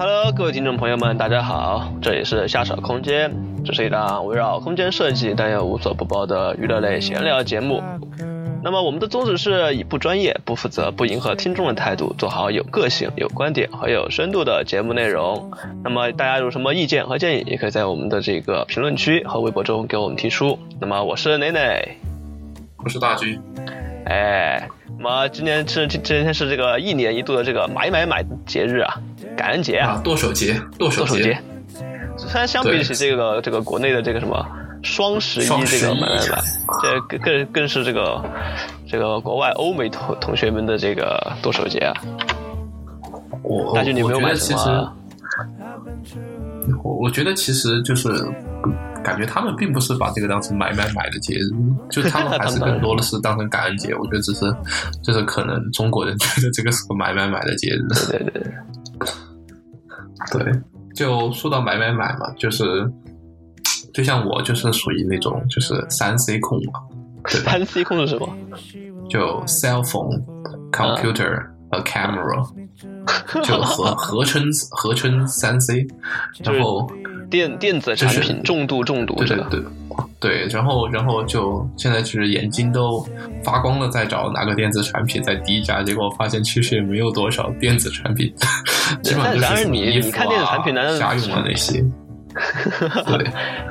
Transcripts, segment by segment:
Hello，各位听众朋友们，大家好，这里是下手空间，这是一档围绕空间设计但又无所不包的娱乐类闲聊节目。那么我们的宗旨是以不专业、不负责、不迎合听众的态度，做好有个性、有观点和有深度的节目内容。那么大家有什么意见和建议，也可以在我们的这个评论区和微博中给我们提出。那么我是奶奶，我是大军。哎，那么今年是今今天是这个一年一度的这个买买买节日啊，感恩节啊，剁手节，剁手节。虽然相比起这个这个国内的这个什么。双十一这个买买买，这更更更是这个这个国外欧美同同学们的这个剁手节啊！我大军你没有买什么？我我觉得其实就是感觉他们并不是把这个当成买买买的节日，就他们还是更多的是当成感恩节。我觉得只是就是可能中国人觉得这个是个买买买的节日。对对对，对，就说到买买买嘛，就是。就像我就是属于那种就是三 C 控嘛，三 C 控是什么？就 cell phone、computer 和 camera，就合合称合称三 C，然后电电子产品重度中毒，对对对。对，然后然后就现在就是眼睛都发光了，在找哪个电子产品在低价，结果发现其实也没有多少电子产品，基本上就是你你看电子产品难道家用的那些？对，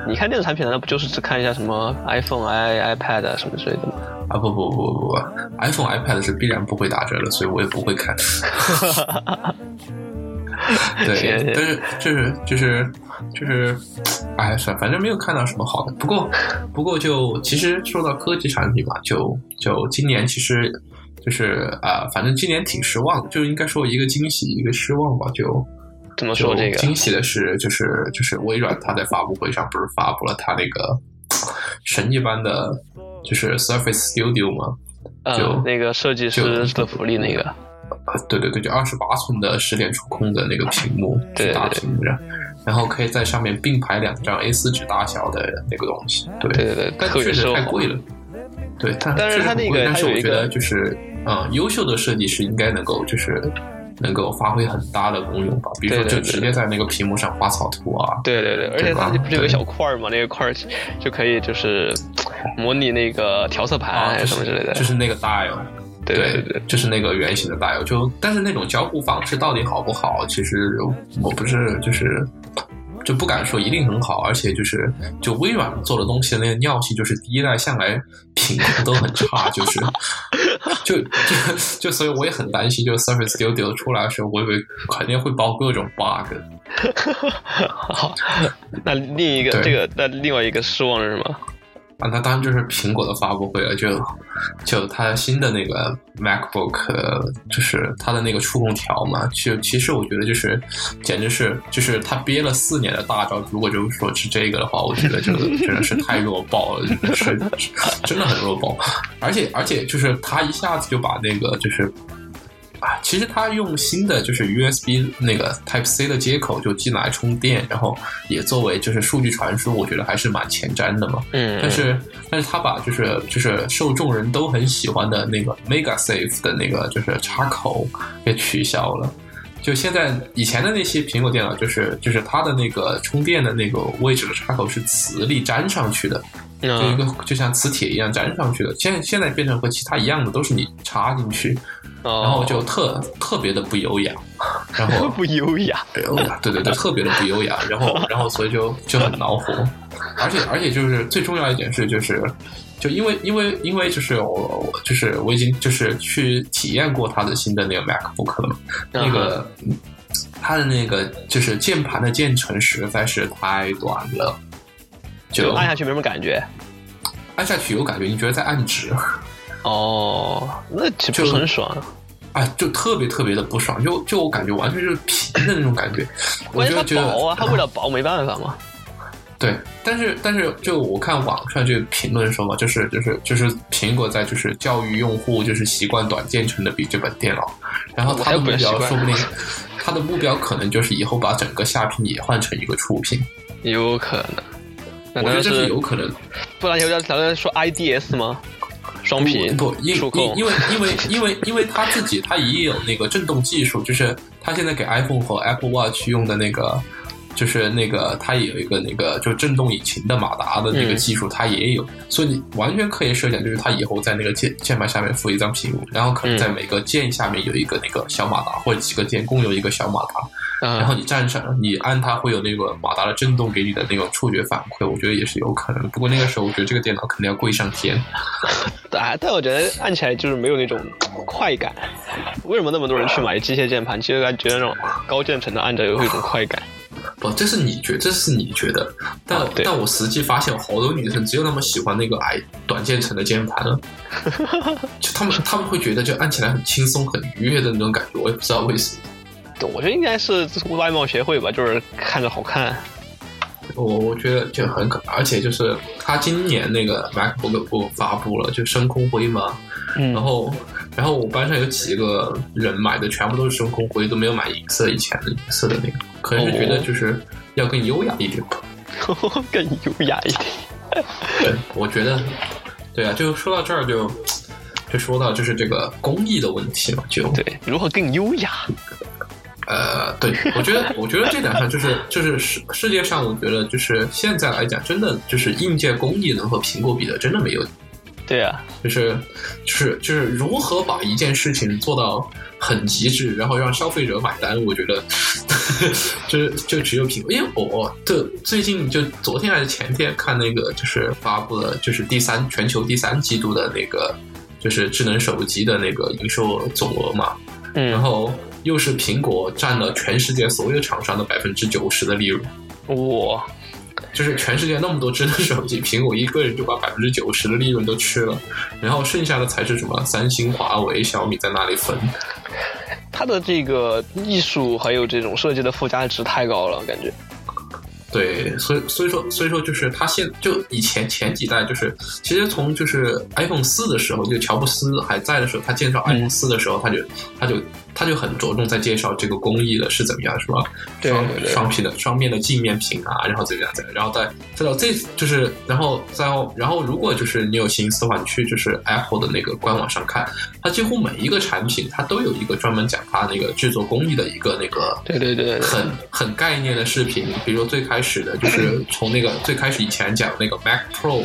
你看电子产品难道不就是只看一下什么 iPhone、i iPad 什么之类的吗？啊不不不不不，iPhone、iPad 是必然不会打折的，所以我也不会看。对，但是就是就是就是，哎算，反正没有看到什么好的。不过不过就其实说到科技产品嘛，就就今年其实就是啊，反正今年挺失望的，就应该说一个惊喜一个失望吧，就。怎么说这个？惊喜的是，就是就是微软，它在发布会上不是发布了它那个神一般的，就是 Surface Studio 吗？就那个设计师的福利那个。对对对，就二十八寸的十点触控的那个屏幕，大屏幕，然后可以在上面并排两张 A 四纸大小的那个东西。对对对，但确实太贵了。对，但是它那个，但是我觉得就是，嗯，优秀的设计师应该能够就是。能够发挥很大的功用吧，比如说就直接在那个屏幕上画草图啊。对对对，而且它不是有个小块儿嘛，那个块儿 就可以就是模拟那个调色盘什么之类的。就是那个 dial。对对对，就是那个圆形的 dial。就但是那种交互方式到底好不好？其实我不是就是。就不敢说一定很好，而且就是就微软做的东西那个尿性，就是第一代向来品控都很差，就是就就就所以我也很担心，就 Surface Studio 出来的时候，我以为肯定会爆各种 bug。好，那另一个这个那另外一个失望是什么？啊，那当然就是苹果的发布会了，就就它新的那个 MacBook，就是它的那个触控条嘛，就其实我觉得就是，简直是就是它憋了四年的大招，如果就是说是这个的话，我觉得就真的是太弱爆了，真的是真的很弱爆，而且而且就是它一下子就把那个就是。啊，其实它用新的就是 USB 那个 Type C 的接口就进来充电，然后也作为就是数据传输，我觉得还是蛮前瞻的嘛。嗯。但是，但是它把就是就是受众人都很喜欢的那个 Mega Safe 的那个就是插口给取消了。就现在以前的那些苹果电脑，就是就是它的那个充电的那个位置的插口是磁力粘上去的，就一个就像磁铁一样粘上去的。现现在变成和其他一样的，都是你插进去。然后就特特别的不优雅，然后 不优雅，对对对，特别的不优雅，然后然后所以就就很恼火，而且而且就是最重要一点是就是就因为因为因为就是我我就是我已经就是去体验过它的新的那个 MacBook 了嘛，那个它的那个就是键盘的键程实在是太短了，就按下去没什么感觉，按下去有感觉，你觉得在按指。哦，那岂不是很爽？啊，就特别特别的不爽，就就我感觉完全就是皮的那种感觉。我觉得薄啊，它为了薄没办法嘛。对，但是但是就我看网上就评论说嘛，就是就是就是苹果在就是教育用户就是习惯短键程的笔记本电脑，然后它的目标说不定，它的目标可能就是以后把整个下屏也换成一个触屏，有可能。我觉得这是有可能，不然有点咱们说 IDS 吗？双屏不因因因为因为因为因为他自己他也有那个震动技术，就是他现在给 iPhone 和 Apple Watch 用的那个。就是那个，它也有一个那个，就震动引擎的马达的那个技术，它也有，所以你完全可以设想，就是它以后在那个键键盘下面附一张屏幕，然后可能在每个键下面有一个那个小马达，或者几个键共有一个小马达，然后你站上，你按它会有那个马达的震动给你的那种触觉反馈，我觉得也是有可能。不过那个时候，我觉得这个电脑肯定要贵上天。啊，但我觉得按起来就是没有那种快感。为什么那么多人去买机械键盘？其实感觉那种高键程的按着有一种快感。不，这是你觉，这是你觉得，但但我实际发现，好多女生只有那么喜欢那个矮短键程的键盘了，就他们他们会觉得就按起来很轻松、很愉悦的那种感觉，我也不知道为什么。我觉得应该是外貌协会吧，就是看着好看。我我觉得就很可，而且就是他今年那个 MacBook 不发布了，就深空灰嘛，然后。然后我班上有几个人买的全部都是深空灰，都没有买银色以前的银色的那个，可能是觉得就是要更优雅一点吧，更优雅一点。对，我觉得，对啊，就说到这儿就就说到就是这个工艺的问题嘛，就对，如何更优雅？呃，对，我觉得，我觉得这点上就是就是世世界上，我觉得就是现在来讲，真的就是硬件工艺能和苹果比的，真的没有。对啊，就是就是就是如何把一件事情做到很极致，然后让消费者买单，我觉得就是就只有苹果。因为我的最近就昨天还是前天看那个，就是发布了就是第三全球第三季度的那个就是智能手机的那个营收总额嘛，嗯，然后又是苹果占了全世界所有厂商的百分之九十的利润，哇。就是全世界那么多智能手机，苹果一个人就把百分之九十的利润都吃了，然后剩下的才是什么？三星、华为、小米在那里分。它的这个艺术还有这种设计的附加值太高了，感觉。对，所以所以说所以说就是它现就以前前几代就是其实从就是 iPhone 四的时候，就乔布斯还在的时候，他介绍 iPhone 四的时候，他就他就。他就很着重在介绍这个工艺的是怎么样，是吧？双双屏的双面的镜面屏啊，然后怎么样怎么样，然后再再到这就是，然后再然后如果就是你有心思的话，你去就是 Apple 的那个官网上看，它几乎每一个产品它都有一个专门讲它那个制作工艺的一个那个对对对很很概念的视频，比如说最开始的就是 从那个最开始以前讲那个 Mac Pro。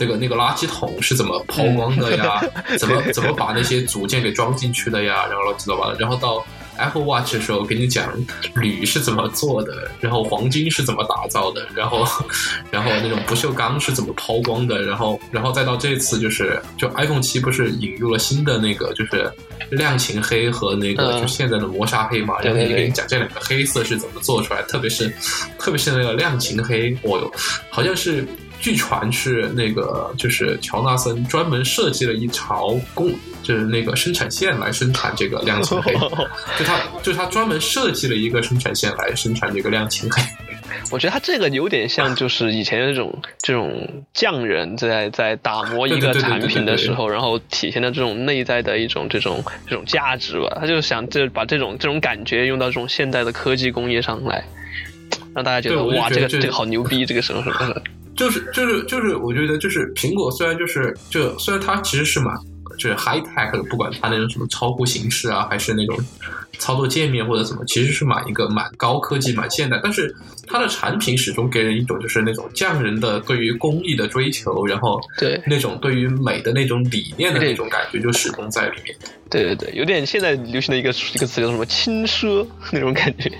那个那个垃圾桶是怎么抛光的呀？怎么怎么把那些组件给装进去的呀？然后乱七八糟。然后到 Apple Watch 的时候，给你讲铝是怎么做的，然后黄金是怎么打造的，然后然后那种不锈钢是怎么抛光的，然后然后再到这次就是就 iPhone 七不是引入了新的那个就是亮琴黑和那个就现在的磨砂黑嘛？然后也给你讲这两个黑色是怎么做出来，特别是特别是那个亮琴黑，哦哟，好像是。据传是那个，就是乔纳森专门设计了一条工，就是那个生产线来生产这个亮青 黑，就他就他专门设计了一个生产线来生产这个亮青黑。我觉得他这个有点像，就是以前那种这种匠人在在打磨一个产品的时候，然后体现的这种内在的一种这种这种价值吧。他就想这把这种这种感觉用到这种现代的科技工业上来，让大家觉得哇，这个这个好牛逼，这个什么什么的。就是就是就是，我觉得就是苹果虽然就是就虽然它其实是蛮就是 high tech 的，不管它那种什么超酷形式啊，还是那种操作界面或者怎么，其实是蛮一个蛮高科技、蛮现代。但是它的产品始终给人一种就是那种匠人的对于工艺的追求，然后对那种对于美的那种理念的那种感觉，就始终在里面。对对对，有点现在流行的一个一个词叫什么轻奢那种感觉。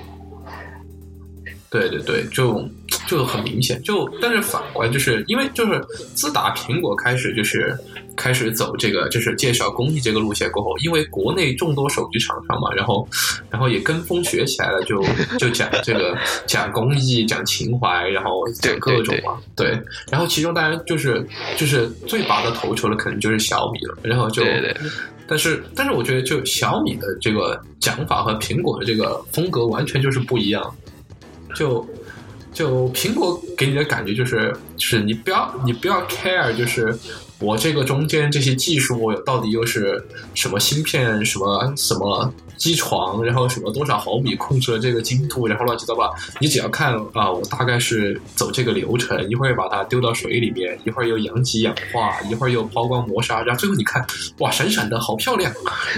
对对对，就就很明显，就但是反观，就是因为就是自打苹果开始就是开始走这个就是介绍工艺这个路线过后，因为国内众多手机厂商嘛，然后然后也跟风学起来了，就就讲这个讲工艺、讲情怀，然后讲各种嘛，对，然后其中当然就是就是最拔得头筹的，可能就是小米了，然后就，但是但是我觉得就小米的这个讲法和苹果的这个风格完全就是不一样。就就苹果给你的感觉就是，就是你不要你不要 care，就是我这个中间这些技术我到底又是什么芯片，什么什么机床，然后什么多少毫米控制了这个精度，然后乱七八糟，你只要看啊，我大概是走这个流程，一会儿把它丢到水里面，一会儿又阳极氧化，一会儿又抛光磨砂，然后最后你看，哇，闪闪的好漂亮，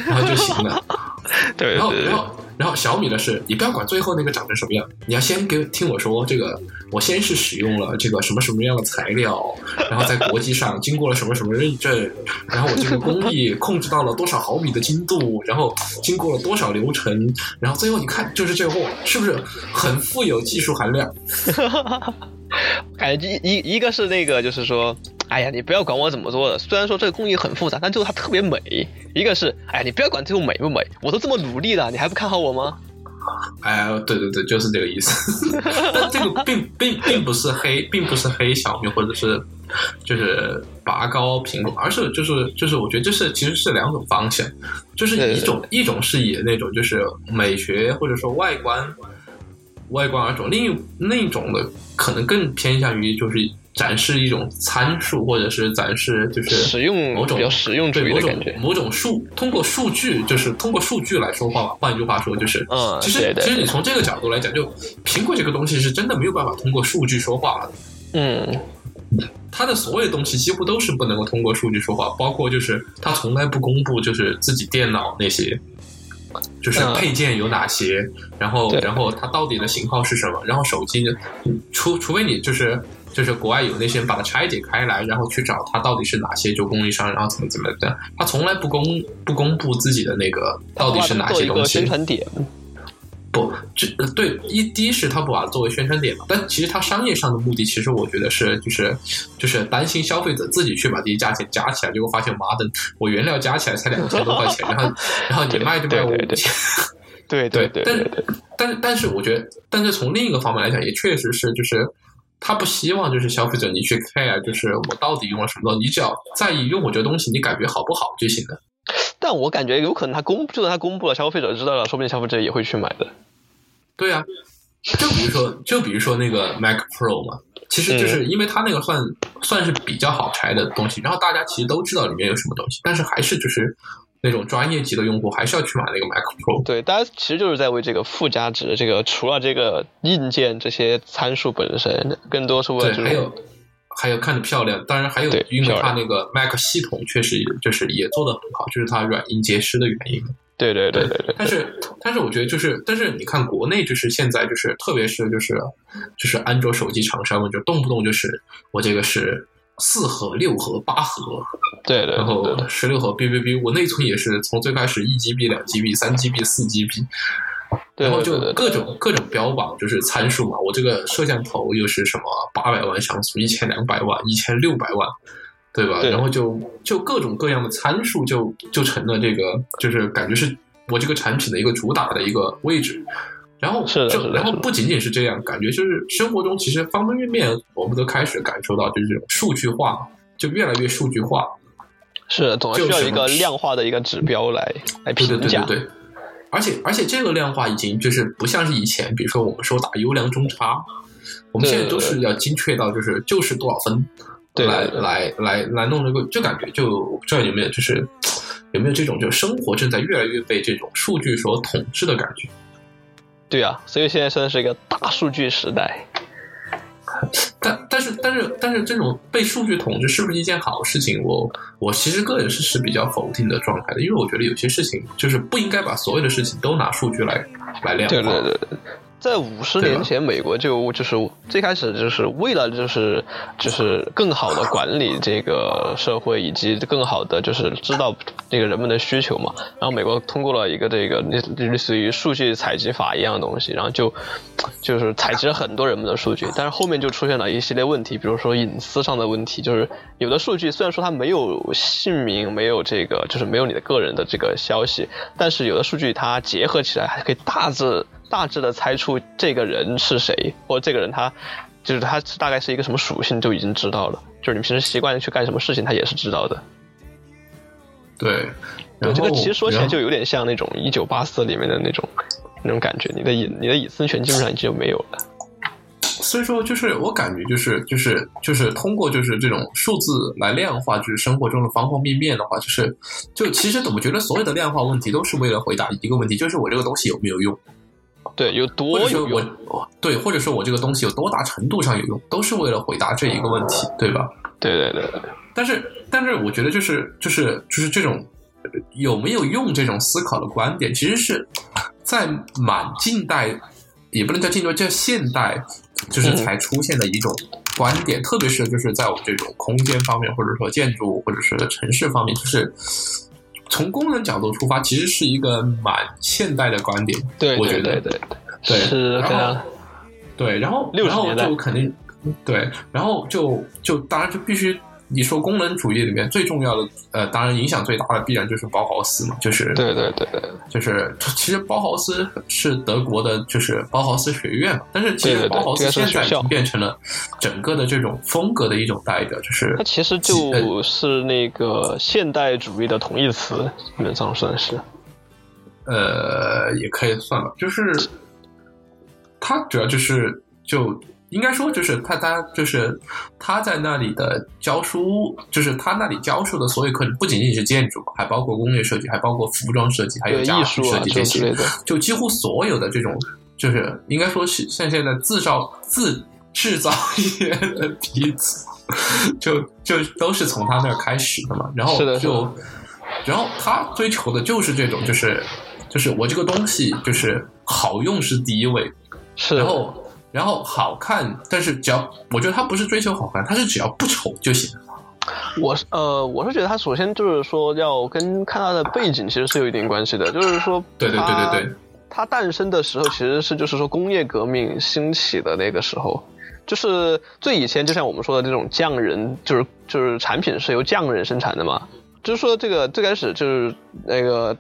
然后就行了。对，然后然后。然后小米的是，你不要管最后那个长成什么样，你要先给听我说这个，我先是使用了这个什么什么样的材料，然后在国际上经过了什么什么认证，然后我这个工艺控制到了多少毫米的精度，然后经过了多少流程，然后最后你看就是这货是不是很富有技术含量？感觉一一一个是那个就是说。哎呀，你不要管我怎么做的，虽然说这个工艺很复杂，但最后它特别美。一个是，哎，你不要管最后美不美，我都这么努力了，你还不看好我吗？哎，对对对，就是这个意思。但这个并并并不是黑，并不是黑小米，或者是就是拔高苹果，而是就是就是，我觉得这是其实是两种方向，就是一种一种是以那种就是美学或者说外观外观而种，另一另一种的可能更偏向于就是。展示一种参数，或者是展示就是使用某种比较实用对某种某种数，通过数据就是通过数据来说话。换一句话说，就是嗯，其实其实你从这个角度来讲，就苹果这个东西是真的没有办法通过数据说话的。嗯，它的所有东西几乎都是不能够通过数据说话，包括就是它从来不公布就是自己电脑那些，就是配件有哪些，然后然后它到底的型号是什么，然后手机除除非你就是。就是国外有那些人把它拆解开来，然后去找它到底是哪些就供应商，然后怎么怎么的，他从来不公不公布自己的那个到底是哪些东西。宣传点。不，这对一第一是他不把它作为宣传点嘛，但其实他商业上的目的，其实我觉得是就是就是担心消费者自己去把这些价钱加起来，结果发现妈的，我原料加起来才两千多块钱，然后 然后你卖就卖五千。对对 对。但但是但是我觉得，但是从另一个方面来讲，也确实是就是。他不希望就是消费者你去 care，就是我到底用了什么东西，你只要在意用我这个东西，你感觉好不好就行了。但我感觉有可能他公，就算他公布了，消费者知道了，说不定消费者也会去买的。对啊，就比如说，就比如说那个 Mac Pro 嘛，其实就是因为它那个算算是比较好拆的东西，然后大家其实都知道里面有什么东西，但是还是就是。那种专业级的用户还是要去买那个 Mac Pro。对，大家其实就是在为这个附加值，这个除了这个硬件这些参数本身，更多是为了还有还有看着漂亮，当然还有因为它那个 Mac 系统确实就是也做的很好，就是它软硬皆施的原因。对对对对对。但是但是我觉得就是，但是你看国内就是现在就是特别是就是就是安卓手机厂商们就动不动就是我这个是。四核、六核、八核，对对，然后十六核，哔哔哔，我内存也是从最开始一 GB、两 GB、三 GB、四 GB，然后就各种各种标榜就是参数嘛，我这个摄像头又是什么八百万像素、一千两百万、一千六百万，对吧？然后就就各种各样的参数就就成了这个，就是感觉是我这个产品的一个主打的一个位置。然后是就然后不仅仅是这样，感觉就是生活中其实方方面面，我们都开始感受到就是这种数据化，就越来越数据化。是，总需要一个量化的一个指标来来评价。对对对对。而且而且这个量化已经就是不像是以前，比如说我们说打优良中差，我们现在都是要精确到就是就是多少分，来来来来弄这个，就感觉就不知道有没有就是有没有这种就生活正在越来越被这种数据所统治的感觉。对啊，所以现在算是一个大数据时代。但但是但是但是，这种被数据统治是不是一件好事情？我我其实个人是是比较否定的状态的，因为我觉得有些事情就是不应该把所有的事情都拿数据来来量化。对对对。在五十年前，美国就就是最开始就是为了就是就是更好的管理这个社会，以及更好的就是知道这个人们的需求嘛。然后美国通过了一个这个类类似于数据采集法一样的东西，然后就 就是采集了很多人们的数据。但是后面就出现了一系列问题，比如说隐私上的问题，就是有的数据虽然说它没有姓名，没有这个就是没有你的个人的这个消息，但是有的数据它结合起来还可以大致。大致的猜出这个人是谁，或者这个人他就是他大概是一个什么属性，就已经知道了。就是你平时习惯去干什么事情，他也是知道的。对，这个其实说起来就有点像那种一九八四里面的那种那种感觉，你的隐你的隐私权基本上已经没有了。所以说，就是我感觉，就是就是就是通过就是这种数字来量化，就是生活中的方方面面的话，就是就其实怎么觉得所有的量化问题都是为了回答一个问题，就是我这个东西有没有用。对，有多有用？对，或者说我这个东西有多大程度上有用，都是为了回答这一个问题，对吧？对对对。但是，但是，我觉得就是就是就是这种有没有用这种思考的观点，其实是在满近代，也不能叫近代，叫现代，就是才出现的一种观点。特别是就是在我们这种空间方面，或者说建筑，或者是城市方面，就是。从功能角度出发，其实是一个蛮现代的观点。对，我觉得对对对，是然后对，然后然后就肯定对，然后就就当然就必须。你说功能主义里面最重要的，呃，当然影响最大的必然就是包豪斯嘛，就是对对对对，就是其实包豪斯是德国的，就是包豪斯学院嘛，但是其实包豪斯现在已经变成了整个的这种风格的一种代表，就是它其实就是那个现代主义的同义词，基本上算是，呃，也可以算吧，就是它主要就是就。应该说，就是他，他就是他在那里的教书，就是他那里教授的所有课程，不仅仅是建筑，还包括工业设计，还包括服装设计，还有家具设计这些，就几乎所有的这种，就是应该说是像现在自造自制造业的鼻子，就就都是从他那儿开始的嘛。然后就，然后他追求的就是这种，就是就是我这个东西就是好用是第一位，是然后。然后好看，但是只要我觉得他不是追求好看，他是只要不丑就行。我是呃，我是觉得他首先就是说要跟看他的背景其实是有一点关系的，就是说，对对对对对，他诞生的时候其实是就是说工业革命兴起的那个时候，就是最以前就像我们说的这种匠人，就是就是产品是由匠人生产的嘛。就是说，这个最开始就是那个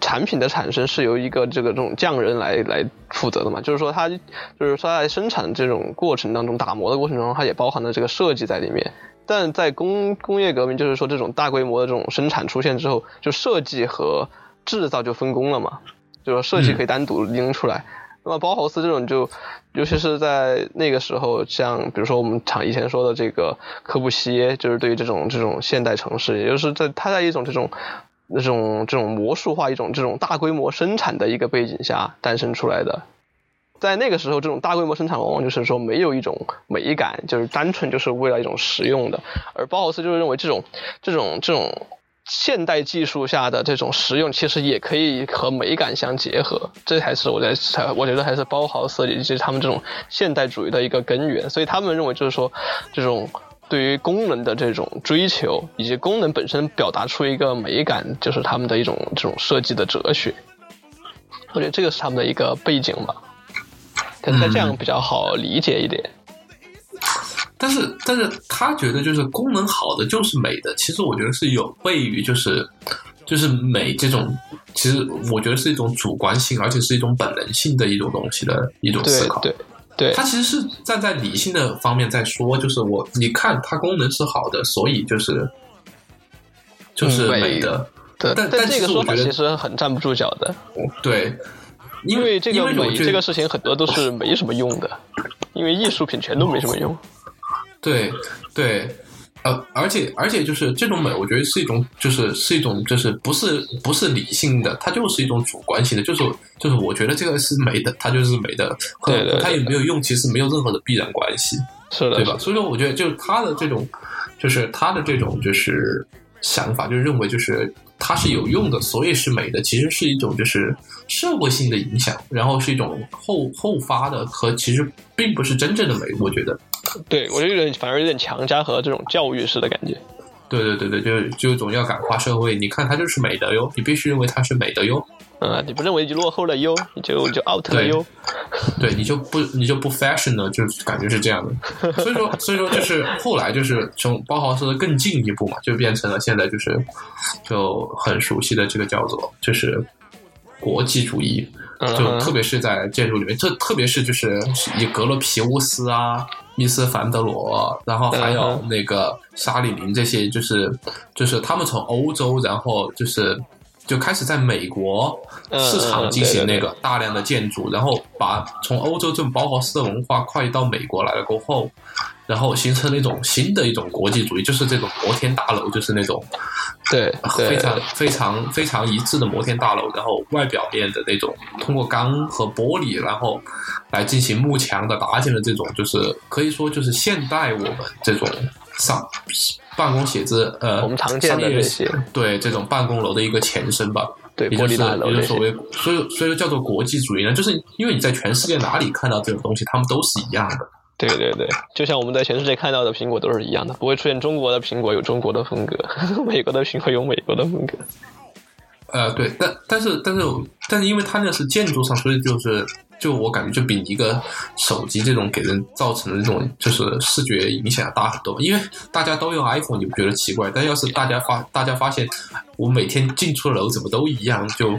产品的产生是由一个这个这种匠人来来负责的嘛。就是说，他就是说在生产这种过程当中，打磨的过程中，它也包含了这个设计在里面。但在工工业革命，就是说这种大规模的这种生产出现之后，就设计和制造就分工了嘛。就是说，设计可以单独拎出来。那么包豪斯这种就，尤其是在那个时候，像比如说我们常以前说的这个科布西耶，就是对于这种这种现代城市，也就是在他在一种这种那种这种魔术化、一种这种大规模生产的一个背景下诞生出来的。在那个时候，这种大规模生产往往就是说没有一种美感，就是单纯就是为了一种实用的。而包豪斯就是认为这种这种这种。现代技术下的这种实用，其实也可以和美感相结合，这才是我在才我觉得还是包豪斯以及他们这种现代主义的一个根源。所以他们认为就是说，这种对于功能的这种追求，以及功能本身表达出一个美感，就是他们的一种这种设计的哲学。我觉得这个是他们的一个背景吧，可能这样比较好理解一点。但是，但是他觉得就是功能好的就是美的。其实我觉得是有悖于就是就是美这种，其实我觉得是一种主观性，而且是一种本能性的一种东西的一种思考。对对，他其实是站在理性的方面在说，就是我你看它功能是好的，所以就是就是美的。对，但但这个说法其实很站不住脚的。对，因为这个美这个事情很多都是没什么用的，因为艺术品全都没什么用。对对，呃，而且而且就是这种美，我觉得是一种，就是是一种，就是不是不是理性的，它就是一种主观性的，就是就是我觉得这个是美的，它就是美的，和它有没有用其实没有任何的必然关系，是的，对吧？所以说，我觉得就是他的这种，就是他的这种就是想法，就是认为就是它是有用的，所以是美的，其实是一种就是社会性的影响，然后是一种后后发的，和其实并不是真正的美，我觉得。对，我就有点，反而有点强加和这种教育式的感觉。对对对对，就就总要感化社会。你看它就是美的哟，你必须认为它是美的哟。嗯，你不认为就落后了哟，你就就 out 了哟。对，你就不你就不 fashion 了，就感觉是这样的。所以说，所以说就是后来就是从包豪斯的更进一步嘛，就变成了现在就是就很熟悉的这个叫做就是国际主义，就特别是在建筑里面，特特别是就是以格罗皮乌斯啊。密斯凡德罗，然后还有那个沙里林，这些就是就是他们从欧洲，然后就是就开始在美国市场进行那个大量的建筑，然后把从欧洲这种包豪斯的文化跨越到美国来了过后，然后形成了一种新的一种国际主义，就是这种摩天大楼，就是那种对非常非常非常一致的摩天大楼，然后外表面的那种通过钢和玻璃，然后来进行幕墙的搭建的这种，就是可以说就是现代我们这种上。办公写字，呃，我们常见的这些，对这种办公楼的一个前身吧，对，玻璃大楼也就所谓，所以所以叫做国际主义呢，就是因为你在全世界哪里看到这种东西，他们都是一样的。对对对，就像我们在全世界看到的苹果都是一样的，不会出现中国的苹果有中国的风格，美国的苹果有美国的风格。呃，对，但但是但是但是因为它那是建筑上，所以就是。就我感觉，就比一个手机这种给人造成的这种就是视觉影响要大很多。因为大家都用 iPhone，你不觉得奇怪？但要是大家发，大家发现我每天进出楼怎么都一样，就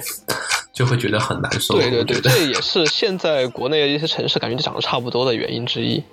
就会觉得很难受。对对对，这也是现在国内的一些城市感觉长得差不多的原因之一。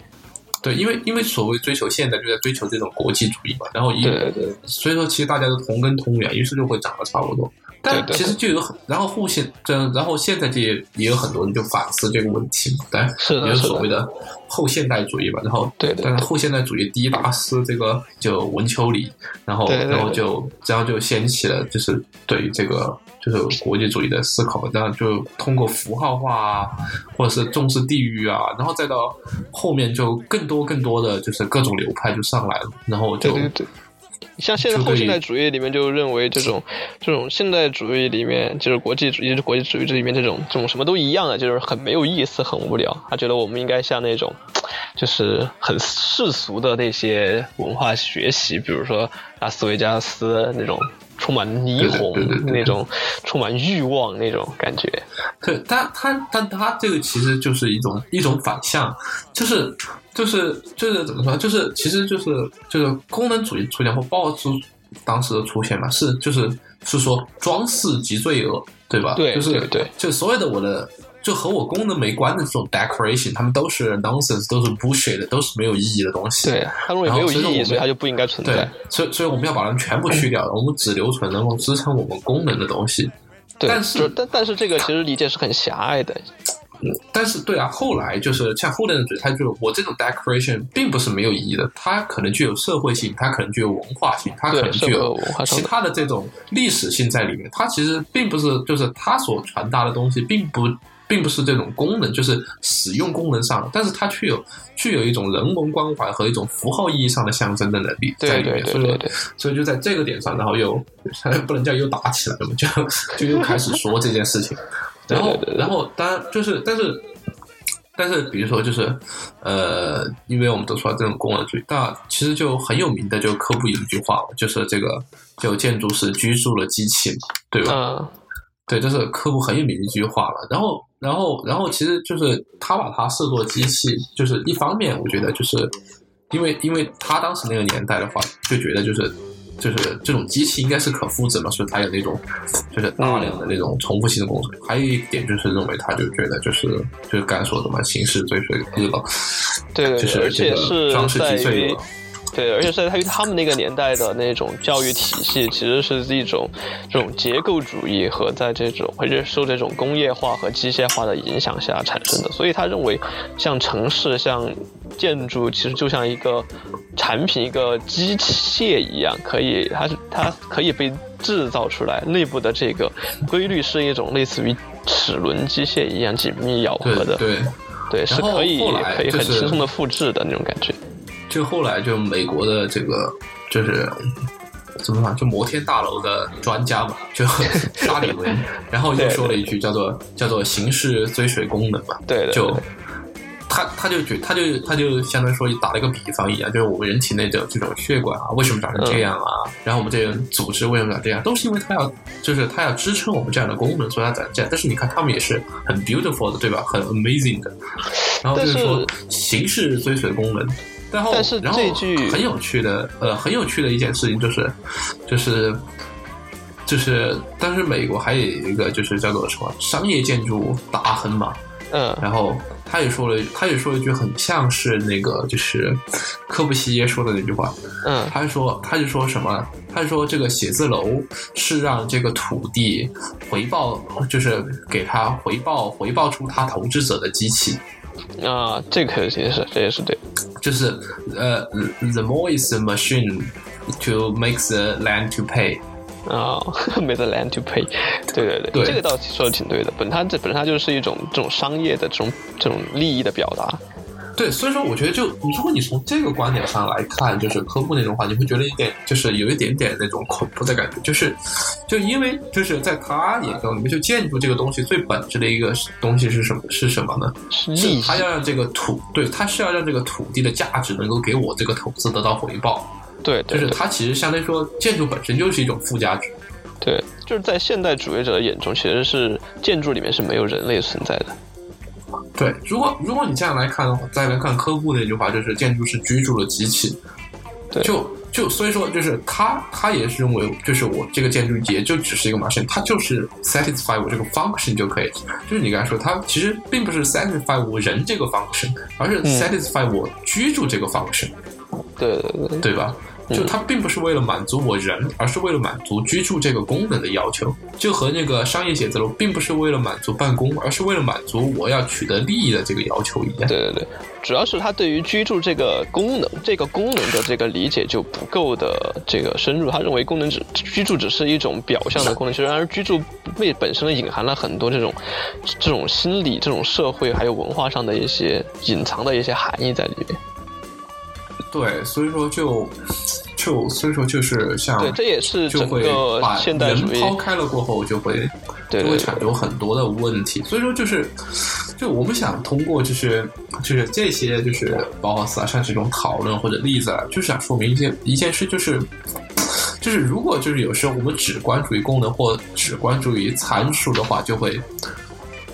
对，因为因为所谓追求现代，就在追求这种国际主义嘛。然后，对对对，所以说其实大家都同根同源，于是就会长得差不多。但其实就有很，然后后现这，然后现在这也有很多人就反思这个问题嘛，对，是也有所谓的后现代主义吧，然后对，但是后现代主义第一大师这个就文丘里，然后然后就这样就掀起了就是对于这个就是国际主义的思考，这样就通过符号化啊，或者是重视地域啊，然后再到后面就更多更多的就是各种流派就上来了，然后就对对对。像现在后现代主义里面就认为这种这种现代主义里面就是国际主义国际主义这里面这种这种什么都一样的，就是很没有意思，很无聊。他觉得我们应该像那种就是很世俗的那些文化学习，比如说拉斯维加斯那种。充满霓虹那种，充满欲望那种感觉。对，但他但他这个其实就是一种一种反向，就是就是就是怎么说？就是其实就是就是功能主义出现或暴出当时的出现嘛，是就是是说装饰即罪恶，对吧？对，就是对，就所有的我的。就和我功能没关的这种 decoration，他们都是 nonsense，都是 bullshit 的，都是没有意义的东西。对，它认为没有意义，所以它就不应该存在。对，所以所以我们要把它们全部去掉，我们只留存能够支撑我们功能的东西。对，但是但但是这个其实理解是很狭隘的。嗯，但是对啊，后来就是像后面的嘴，他就我这种 decoration 并不是没有意义的，它可能具有社会性，它可能具有文化性，它可能具有其他的这种历史性在里面。它其实并不是就是它所传达的东西，并不。并不是这种功能，就是使用功能上，但是它却有具有一种人文关怀和一种符号意义上的象征的能力在里面。所以，所以就在这个点上，然后又 不能叫又打起来了嘛，就就又开始说这件事情。然后，然后当然就是，但是，但是，比如说就是，呃，因为我们都说这种功能主义，但其实就很有名的就科布有一句话，就是这个就建筑是居住了机器嘛，对吧？嗯。对，这是科布很有名的一句话了。然后，然后，然后，其实就是他把它视作机器，就是一方面，我觉得就是因为，因为他当时那个年代的话，就觉得就是就是这种机器应该是可复制嘛，所以他有那种就是大量的那种重复性的工作。还有一点就是认为，他就觉得就是就是刚才说的嘛，形式追随日了，对，就是而且是装饰机最了。对，而且是在于他们那个年代的那种教育体系，其实是一种这种结构主义和在这种或者受这种工业化和机械化的影响下产生的。所以他认为，像城市、像建筑，其实就像一个产品、一个机械一样，可以，它是它可以被制造出来，内部的这个规律是一种类似于齿轮机械一样紧密咬合的，对，对，是可以可以很轻松的复制的那种感觉。就后来就美国的这个就是怎么说，就摩天大楼的专家嘛，就 沙里文，然后又说了一句叫做叫做形式追随功能嘛，对，就他他就觉他就他就相当于说打了一个比方一样，就是我们人体内的这种血管啊，为什么长成这样啊？然后我们这种组织为什么长这样？都是因为它要就是它要支撑我们这样的功能，所以它长这样。但是你看他们也是很 beautiful 的，对吧？很 amazing 的。然后就是说形式追随功能。然后，然后很有趣的，呃，很有趣的一件事情就是，就是，就是，但是美国还有一个就是叫做什么商业建筑大亨嘛，嗯，然后他也说了，他也说了一句很像是那个就是科布西耶说的那句话，嗯，他就说他就说什么？他就说这个写字楼是让这个土地回报，就是给他回报回报出他投资者的机器。啊，这个也是，这也是对，就是呃，the more is the machine to make the land to pay。啊，没得 land to pay，对对对，这个倒说的挺对的。本它这本身它就是一种这种商业的这种这种利益的表达。对，所以说我觉得就如果你从这个观点上来看，就是科布那种话，你会觉得一点就是有一点点那种恐怖的感觉，就是就因为就是在他眼中里面，就建筑这个东西最本质的一个东西是什么？是什么呢？是他要让这个土，对，他是要让这个土地的价值能够给我这个投资得到回报。对，就是它其实相当于说，建筑本身就是一种附加值。对，就是在现代主义者的眼中，其实是建筑里面是没有人类存在的。对，如果如果你这样来看的话，再来看科布那句话，就是建筑是居住的机器。对，就就所以说，就是他他也是认为，就是我这个建筑也就只是一个 machine，它就是 satisfy 我这个 function 就可以。就是你刚才说，它其实并不是 satisfy 我人这个 function，而是 satisfy 我居住这个 function。对对对，对吧？就它并不是为了满足我人，而是为了满足居住这个功能的要求。就和那个商业写字楼并不是为了满足办公，而是为了满足我要取得利益的这个要求一样。对对对，主要是他对于居住这个功能，这个功能的这个理解就不够的这个深入。他认为功能只居住只是一种表象的功能，其实而居住为本身隐含了很多这种这种心理、这种社会还有文化上的一些隐藏的一些含义在里面。对，所以说就就所以说就是像对，这也是就会把现代主义抛开了过后，就会就会产生很多的问题。所以说就是就我们想通过就是就是这些就是包括萨像这种讨论或者例子，就是想说明一件一件事，就是就是如果就是有时候我们只关注于功能或只关注于参数的话，就会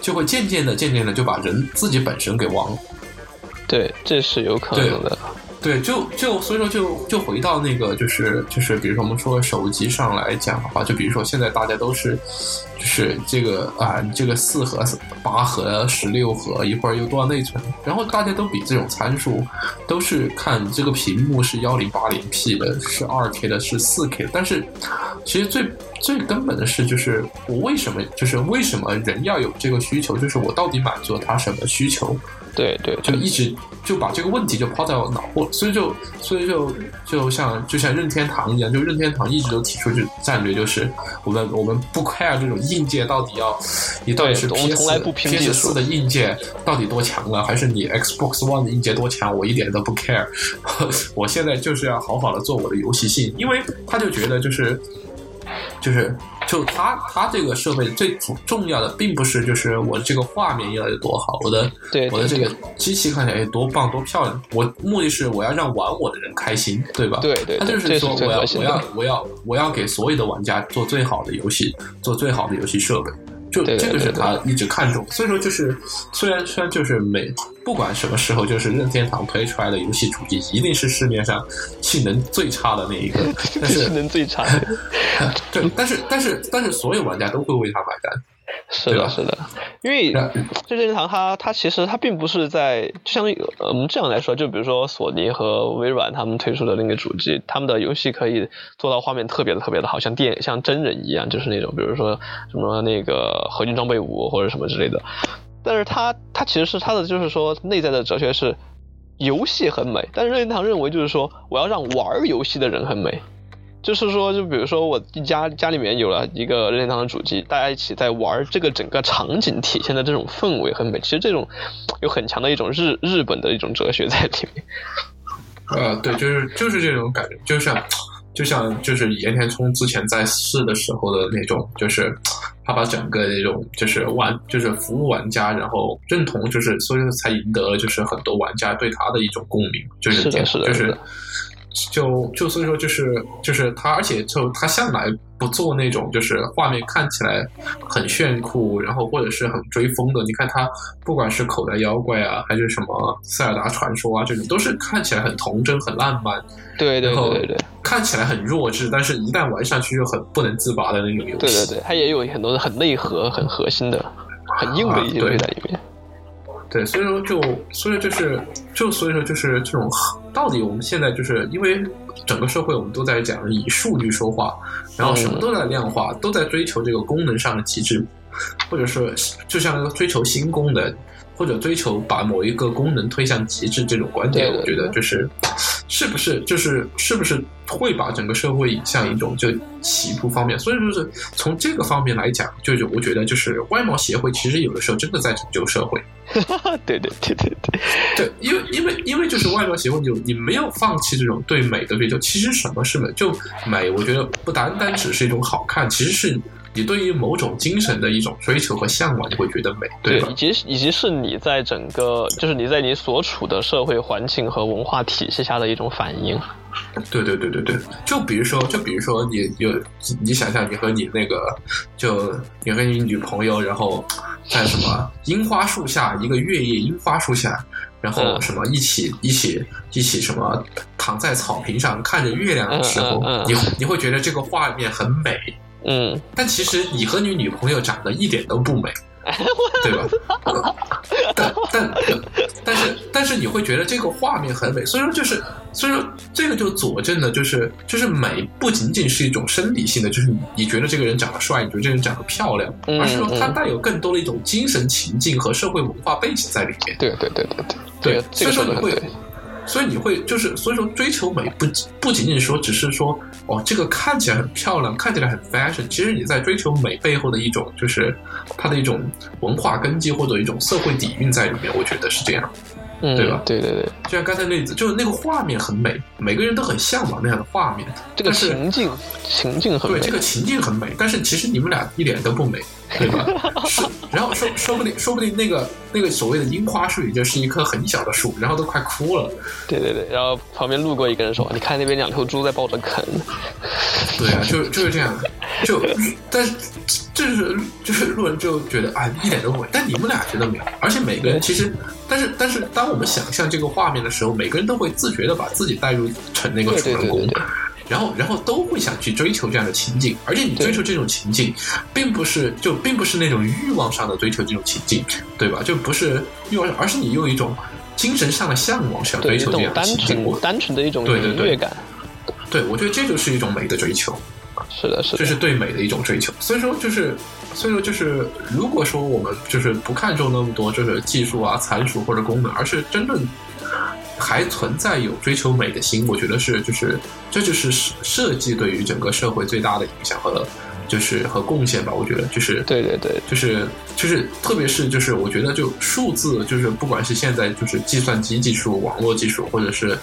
就会渐渐的渐渐的就把人自己本身给忘了。对，这是有可能的。对，就就所以说就就回到那个就是就是，比如说我们说手机上来讲的话，就比如说现在大家都是就是这个啊，这个四核、八核、十六核，一会儿又多少内存，然后大家都比这种参数都是看这个屏幕是幺零八零 P 的，是二 K 的，是四 K，但是其实最最根本的是，就是我为什么就是为什么人要有这个需求，就是我到底满足了他什么需求？对对，就一直就把这个问题就抛在我脑后，所以就所以就就像就像任天堂一样，就任天堂一直都提出就战略，就是我们我们不 care 这种硬件到底要你到底是 PS PS 四的硬件到底多强了，还是你 Xbox One 的硬件多强，我一点都不 care。我现在就是要好好的做我的游戏性，因为他就觉得就是就是。就它，它这个设备最主重要的，并不是就是我这个画面要有多好，我的对我的这个机器看起来有多棒多漂亮。我目的是我要让玩我的人开心，对吧？对对，他就是说我要我要我要我要给所有的玩家做最好的游戏，做最好的游戏设备。就这个是他一直看重，所以说就是虽然虽然就是每不管什么时候，就是任天堂推出来的游戏主机一定是市面上性能最差的那一个，但是 性能最差，对，但是但是但是所有玩家都会为他买单。是的，是的，因为这任天堂它它其实它并不是在，就相当于我们这样来说，就比如说索尼和微软他们推出的那个主机，他们的游戏可以做到画面特别的特别的好，像电像真人一样，就是那种比如说什么那个合金装备五或者什么之类的。但是它它其实是它的就是说内在的哲学是游戏很美，但是任天堂认为就是说我要让玩游戏的人很美。就是说，就比如说我家家里面有了一个任天堂的主机，大家一起在玩这个整个场景体现的这种氛围很美。其实这种有很强的一种日日本的一种哲学在里面。呃，对，就是就是这种感觉，就像就像就是岩田聪之前在世的时候的那种，就是他把整个那种就是玩就是服务玩家，然后认同，就是所以才赢得了就是很多玩家对他的一种共鸣，就是是的，是的，就是。就就所以说就是就是他，而且就他向来不做那种就是画面看起来很炫酷，然后或者是很追风的。你看他不管是口袋妖怪啊，还是什么塞尔达传说啊，这种都是看起来很童真、很浪漫。对对对对，看起来很弱智，但是一旦玩上去就很不能自拔的那种游戏。对对对，它也有很多很内核、很核心的、很硬的一些东西在里面。对，所以说就所以就是就所以说就是这种到底我们现在就是因为整个社会我们都在讲以数据说话，然后什么都在量化，都在追求这个功能上的极致，或者是就像追求新功能。或者追求把某一个功能推向极致这种观点，我觉得就是是不是就是是不是会把整个社会引向一种就起步方面？所以就是从这个方面来讲，就是我觉得就是外貌协会其实有的时候真的在拯救社会。对对对对对 对，因为因为因为就是外貌协会，就你没有放弃这种对美的追求。其实什么是美？就美，我觉得不单单只是一种好看，其实是。你对于某种精神的一种追求和向往，你会觉得美，对吧？以及以及是你在整个，就是你在你所处的社会环境和文化体系下的一种反应。对对对对对，就比如说，就比如说，你有你想象，你和你那个，就你和你女朋友，然后在什么樱花树下，一个月夜樱花树下，然后什么一起一起一起什么躺在草坪上看着月亮的时候，你你会觉得这个画面很美。嗯，但其实你和你女朋友长得一点都不美，对吧？但但但是但是你会觉得这个画面很美，所以说就是所以说这个就佐证了，就是就是美不仅仅是一种生理性的，就是你你觉得这个人长得帅，你觉得这个人长得漂亮，而是说它带有更多的一种精神情境和社会文化背景在里面。对对对对对对，所以说你会。所以你会就是，所以说追求美不不仅仅说只是说哦，这个看起来很漂亮，看起来很 fashion。其实你在追求美背后的一种，就是它的一种文化根基或者一种社会底蕴在里面。我觉得是这样，对吧？对对对，就像刚才那子，就是那个画面很美，每个人都很向往那样的画面。这个情境情境很对，这个情境很美，但是其实你们俩一点都不美。对吧？是，然后说说不定，说不定那个那个所谓的樱花树，也就是一棵很小的树，然后都快枯了。对对对，然后旁边路过一个人说：“你看那边两头猪在抱着啃。”对啊，就就是这样，就但是就是就是路人就觉得啊，一点都不美。但你们俩觉得美，而且每个人其实，但是但是，当我们想象这个画面的时候，每个人都会自觉的把自己带入成那个主人公。然后，然后都会想去追求这样的情景，而且你追求这种情景，并不是就并不是那种欲望上的追求这种情景，对吧？就不是欲望，而是你用一种精神上的向往想追求这样的情境，单纯的一种愉悦感。对，我觉得这就是一种美的追求。是的，是的，这是对美的一种追求。所以说，就是所以说，就是如果说我们就是不看重那么多，就是技术啊、参数或者功能，而是真正。还存在有追求美的心，我觉得是就是这就是设计对于整个社会最大的影响和就是和贡献吧。我觉得就是对对对，就是就是特别是就是我觉得就数字就是不管是现在就是计算机技术、网络技术或者是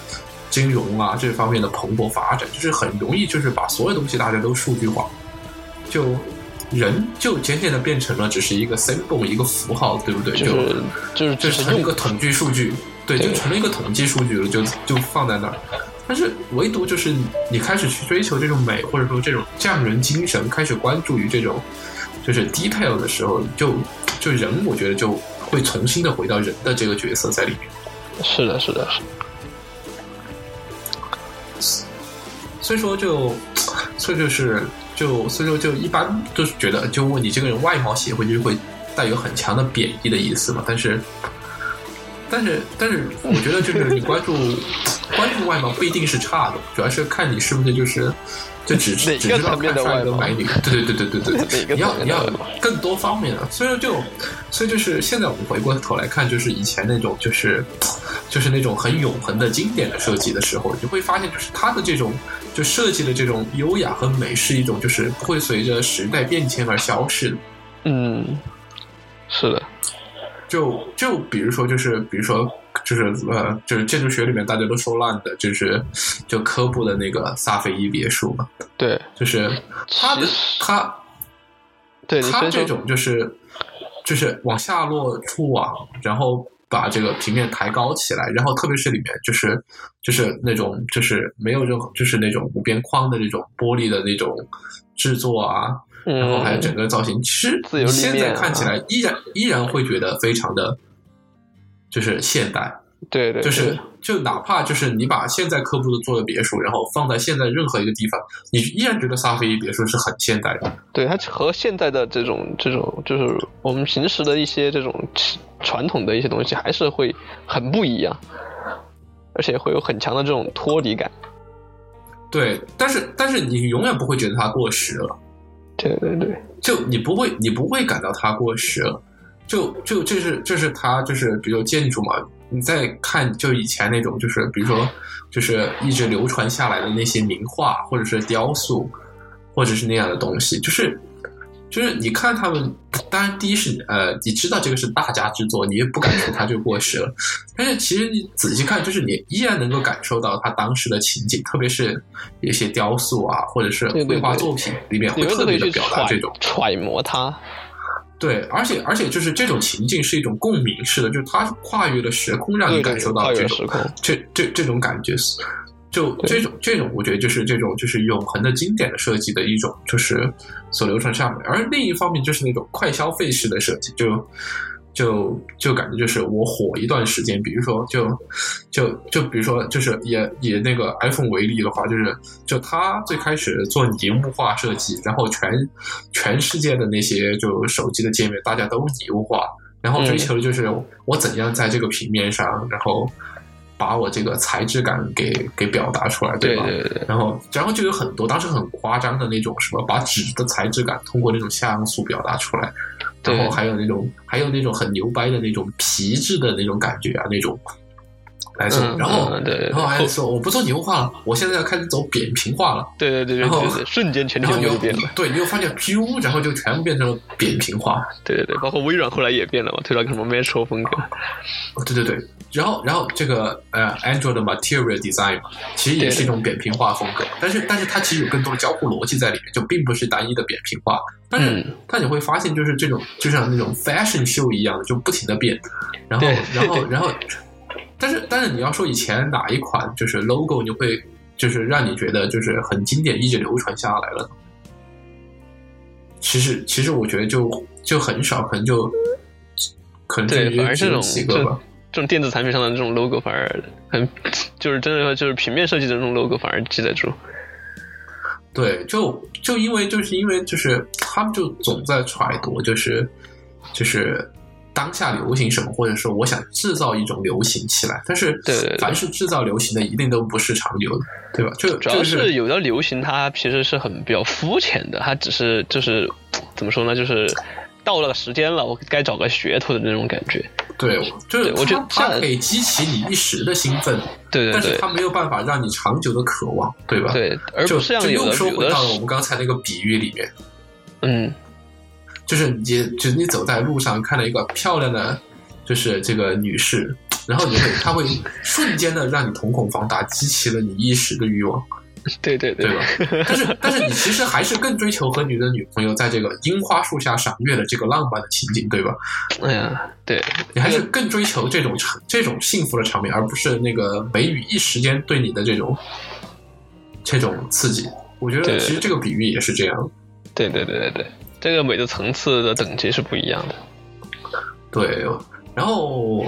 金融啊这方面的蓬勃发展，就是很容易就是把所有东西大家都数据化，就人就渐渐的变成了只是一个 symbol 一个符号，对不对？就就是就是成一个统计数据。对，就成了一个统计数据了，就就放在那儿。但是唯独就是你开始去追求这种美，或者说这种匠人精神，开始关注于这种就是 detail 的时候，就就人，我觉得就会重新的回到人的这个角色在里面。是的，是的，是。所以说，就所以就是就所以说就一般就是觉得，就问你这个人外貌协会，就会带有很强的贬义的意思嘛？但是。但是，但是，我觉得就是你关注关注外貌不一定是差的，主要是看你是不是就是就只只知道看帅哥美女。对对对对对对，你要你要更多方面的。所以说就，所以就是现在我们回过头来看，就是以前那种就是就是那种很永恒的经典的设计的时候，你会发现就是它的这种就设计的这种优雅和美是一种就是不会随着时代变迁而消失的。嗯，是的。就就比如说，就是比如说，就是呃，就是建筑学里面大家都说烂的，就是就科布的那个萨菲伊别墅嘛。对，就是他的他，对他这种就是就是往下落处啊，然后把这个平面抬高起来，然后特别是里面就是就是那种就是没有任何就是那种无边框的那种玻璃的那种制作啊。然后还有整个造型，其实现在看起来依然依然会觉得非常的，就是现代，对对，就是就哪怕就是你把现在科布的做的别墅，然后放在现在任何一个地方，你依然觉得萨菲伊别墅是很现代的。对，它和现在的这种这种就是我们平时的一些这种传统的一些东西还是会很不一样，而且会有很强的这种脱离感。对，但是但是你永远不会觉得它过时了。对对对，就你不会你不会感到它过时了。就就这是这是它就是比如建筑嘛，你再看就以前那种就是比如说就是一直流传下来的那些名画或者是雕塑，或者是那样的东西，就是就是你看他们，当然第一是呃你知道这个是大家之作，你也不敢说它就过时了，但是其实你仔细看，就是你依然能够感受到他当时的情景，特别是一些雕塑啊或者是绘画作品里面会特别的表达这种揣摩它。对，而且而且就是这种情境是一种共鸣式的，就是它跨越了时空，让你感受到这种这这这种感觉，就这种这种，我觉得就是这种就是永恒的经典的设计的一种，就是所流传下来。而另一方面就是那种快消费式的设计，就。就就感觉就是我火一段时间，比如说就就就比如说就是也以那个 iPhone 为例的话，就是就他最开始做拟物化设计，然后全全世界的那些就手机的界面大家都拟物化，然后追求的就是我怎样在这个平面上，然后把我这个材质感给给表达出来，对吧？然后然后就有很多当时很夸张的那种什么，把纸的材质感通过那种像素表达出来。然后还有那种，还有那种很牛掰的那种皮质的那种感觉啊，那种来做。然后，然后还说我不做牛化了，我现在要开始走扁平化了。对对对，然后瞬间全就变了。对，你又发现 Q，然后就全部变成了扁平化。对对对，包括微软后来也变了嘛，推到什么 Metro 风格。对对对，然后然后这个呃，Android 的 Material Design 嘛，其实也是一种扁平化风格，但是但是它其实有更多的交互逻辑在里面，就并不是单一的扁平化。但是，但你会发现，就是这种，就像那种 fashion show 一样的，就不停的变。然后，然后，然后，但是，但是你要说以前哪一款就是 logo，你会就是让你觉得就是很经典，一直流传下来了。其实，其实我觉得就就很少，可能就可能对，反而这种几个吧。这种电子产品上的这种 logo 反而很，就是真的说，就是平面设计的这种 logo 反而记得住。对，就就因为就是因为就是他们就总在揣度，就是就是当下流行什么，或者说我想制造一种流行起来。但是，对，凡是制造流行的，一定都不是长久的，对吧？就主要是有的流行，它其实是很比较肤浅的，它只是就是怎么说呢？就是到了时间了，我该找个噱头的那种感觉。对，就是我觉得它可以激起你一时的兴奋，对对对，但是它没有办法让你长久的渴望，对吧？对，而不是就又说回到了我们刚才那个比喻里面，嗯，就是你，就是你走在路上看到一个漂亮的，就是这个女士，然后你会，她会瞬间的让你瞳孔放大，激起了你一时的欲望。对对对吧？但是 但是你其实还是更追求和你的女朋友在这个樱花树下赏月的这个浪漫的情景，对吧？哎呀，对你还是更追求这种场这种幸福的场面，而不是那个美女一时间对你的这种这种刺激。我觉得其实这个比喻也是这样。对对对对对，这个美的层次的等级是不一样的。对。然后，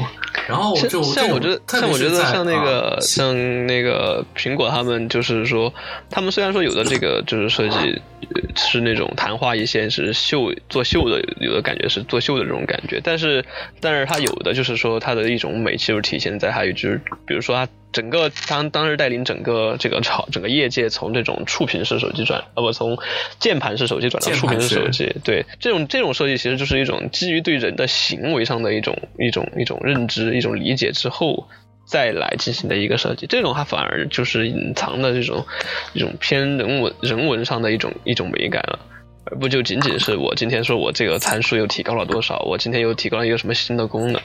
然后就像我觉得，像我觉得像那个像那个苹果他们就是说，他们虽然说有的这个就是设计是那种昙花一现，是秀做秀的，有的感觉是做秀的这种感觉，但是但是它有的就是说它的一种美，其实体现在还有就是比如说它。整个当当时带领整个这个潮整个业界从这种触屏式手机转，呃不从键盘式手机转到触屏式手机，对这种这种设计其实就是一种基于对人的行为上的一种一种一种认知一种理解之后再来进行的一个设计，这种它反而就是隐藏的这种一种偏人文人文上的一种一种美感了，而不就仅仅是我今天说我这个参数又提高了多少，我今天又提高了一个什么新的功能。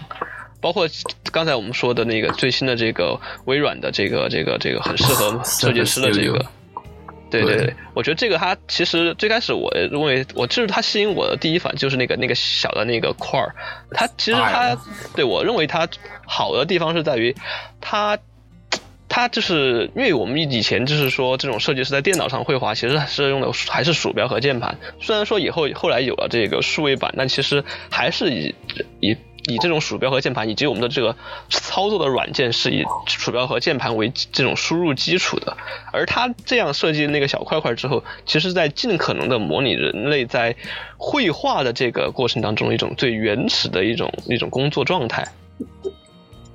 包括刚才我们说的那个最新的这个微软的这个这个这个很适合设计师的这个，对对对，我觉得这个它其实最开始我认为我就是它吸引我的第一反就是那个那个小的那个块儿，它其实它对我认为它好的地方是在于它它就是因为我们以前就是说这种设计师在电脑上绘画，其实是用的还是鼠标和键盘，虽然说以后后来有了这个数位板，但其实还是以以。以这种鼠标和键盘，以及我们的这个操作的软件是以鼠标和键盘为这种输入基础的。而它这样设计那个小块块之后，其实在尽可能的模拟人类在绘画的这个过程当中一种最原始的一种一种工作状态。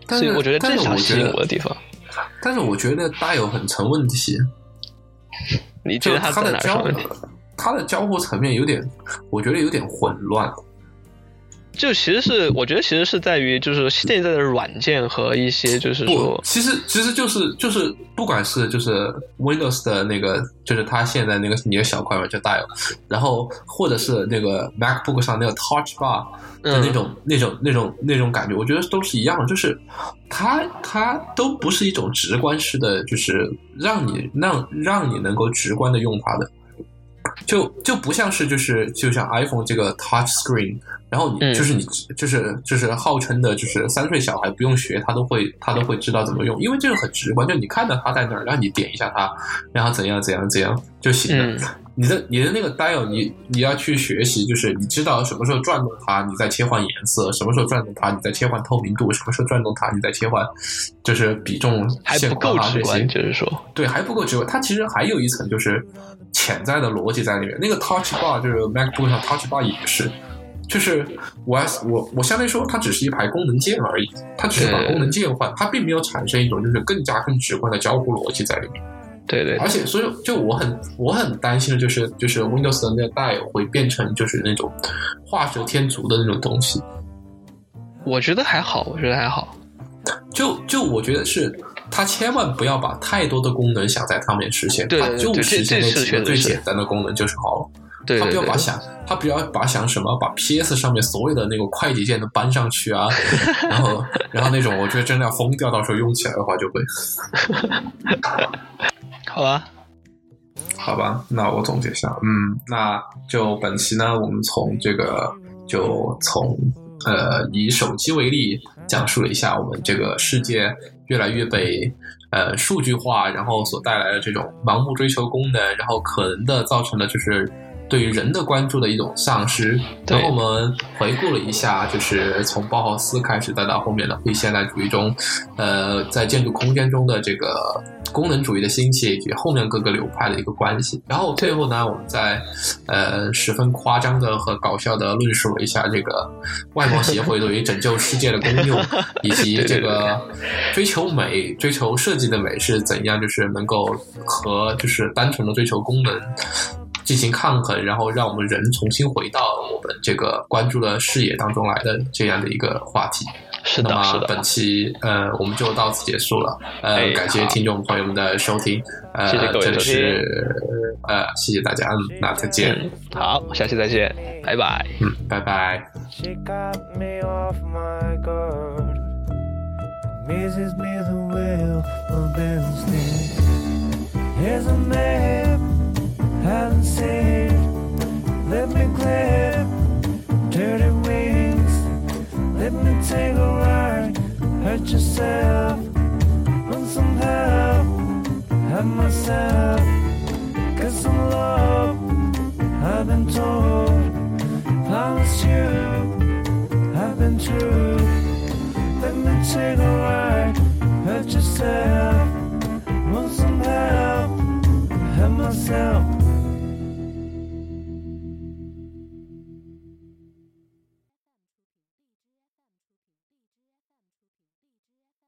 所以我觉得这是吸引我的地方。但是我觉得大有很成问题。你觉得它在哪上问题？它的交互层面有点，我觉得有点混乱。就其实是，我觉得其实是在于，就是现在的软件和一些就是说，其实其实就是就是，不管是就是 Windows 的那个，就是它现在那个你的小块嘛叫 Dial，然后或者是那个 MacBook 上那个 Touch Bar 的那种那种那种那种感觉，我觉得都是一样，就是它它都不是一种直观式的，就是让你让让你能够直观的用它的。就就不像是就是就像 iPhone 这个 Touch Screen，然后你就是你就是就是号称的就是三岁小孩不用学他都会他都会知道怎么用，因为这个很直观，就你看到他在那儿，让你点一下他，然后怎样怎样怎样就行了。你的你的那个 dial，你你要去学习，就是你知道什么时候转动它，你再切换颜色；什么时候转动它，你再切换透明度；什么时候转动它，你再切换，就是比重、线不够直观，就是说，对，还不够直观。它其实还有一层就是潜在的逻辑在里面。那个 touch bar 就是 MacBook 上 touch bar 也是，就是我我我相当于说，它只是一排功能键而已，它只是把功能键换，它并没有产生一种就是更加更直观的交互逻辑在里面。对对，而且所以就我很我很担心的就是就是 Windows 的那个带会变成就是那种画蛇添足的那种东西。我觉得还好，我觉得还好。就就我觉得是，他千万不要把太多的功能想在上面实现，他就实现那几个最简单的功能就是好了。他不要把想，他不要把想什么把 PS 上面所有的那个快捷键都搬上去啊，然后然后那种我觉得真的要疯掉，到时候用起来的话就会。好吧，好吧，那我总结一下，嗯，那就本期呢，我们从这个就从呃以手机为例，讲述了一下我们这个世界越来越被呃数据化，然后所带来的这种盲目追求功能，然后可能的造成的就是。对于人的关注的一种丧失。然后我们回顾了一下，就是从包豪斯开始，再到后面的非现代主义中，呃，在建筑空间中的这个功能主义的兴起，以及后面各个流派的一个关系。然后最后呢，我们再呃十分夸张的和搞笑的论述了一下这个外貌协会对于拯救世界的功用，以及这个追求美、追求设计的美是怎样，就是能够和就是单纯的追求功能。进行抗衡，然后让我们人重新回到我们这个关注的视野当中来的这样的一个话题。是的，是的。本期呃，我们就到此结束了。呃，感谢听众朋友们的收听。呃，谢谢各位收听。呃，谢谢大家。嗯，那再见。好，下期再见。拜拜。嗯，拜拜。Haven't said, let me clap dirty wings, let me take a ride, hurt yourself, want some help, myself, some love, I've been told, you, I've been true, let me take a ride, hurt yourself, want some help, hurt myself.